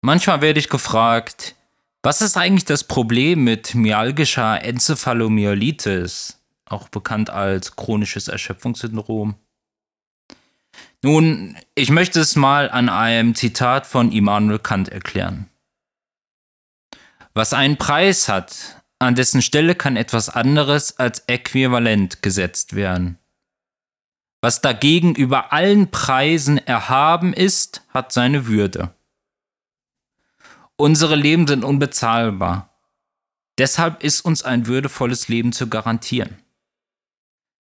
Manchmal werde ich gefragt, was ist eigentlich das Problem mit myalgischer Enzephalomyelitis, auch bekannt als chronisches Erschöpfungssyndrom? Nun, ich möchte es mal an einem Zitat von Immanuel Kant erklären. Was einen Preis hat, an dessen Stelle kann etwas anderes als äquivalent gesetzt werden. Was dagegen über allen Preisen erhaben ist, hat seine Würde. Unsere Leben sind unbezahlbar. Deshalb ist uns ein würdevolles Leben zu garantieren.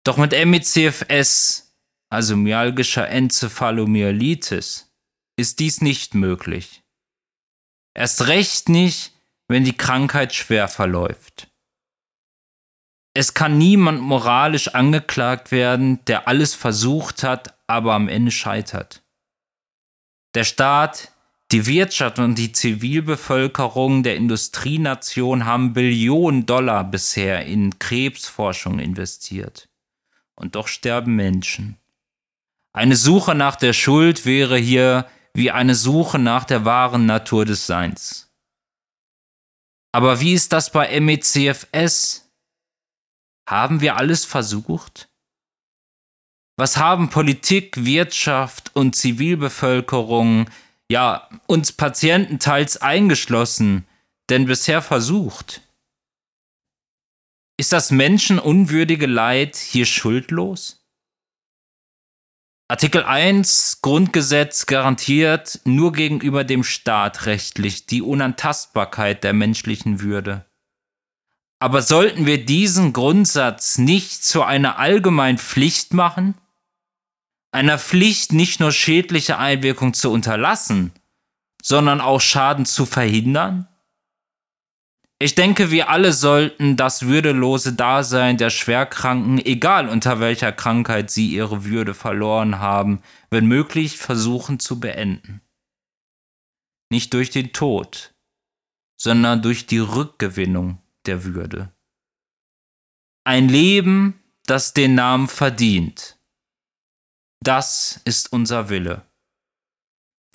Doch mit ME-CFS, also myalgischer Enzephalomyelitis, ist dies nicht möglich. Erst recht nicht, wenn die Krankheit schwer verläuft. Es kann niemand moralisch angeklagt werden, der alles versucht hat, aber am Ende scheitert. Der Staat die Wirtschaft und die Zivilbevölkerung der Industrienation haben Billionen Dollar bisher in Krebsforschung investiert. Und doch sterben Menschen. Eine Suche nach der Schuld wäre hier wie eine Suche nach der wahren Natur des Seins. Aber wie ist das bei MECFS? Haben wir alles versucht? Was haben Politik, Wirtschaft und Zivilbevölkerung ja, uns Patienten teils eingeschlossen, denn bisher versucht. Ist das menschenunwürdige Leid hier schuldlos? Artikel 1 Grundgesetz garantiert nur gegenüber dem Staat rechtlich die Unantastbarkeit der menschlichen Würde. Aber sollten wir diesen Grundsatz nicht zu einer allgemeinen Pflicht machen? Einer Pflicht, nicht nur schädliche Einwirkungen zu unterlassen, sondern auch Schaden zu verhindern? Ich denke, wir alle sollten das würdelose Dasein der Schwerkranken, egal unter welcher Krankheit sie ihre Würde verloren haben, wenn möglich versuchen zu beenden. Nicht durch den Tod, sondern durch die Rückgewinnung der Würde. Ein Leben, das den Namen verdient das ist unser Wille.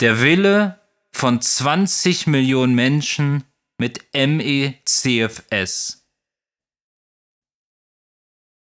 Der Wille von 20 Millionen Menschen mit MECFS.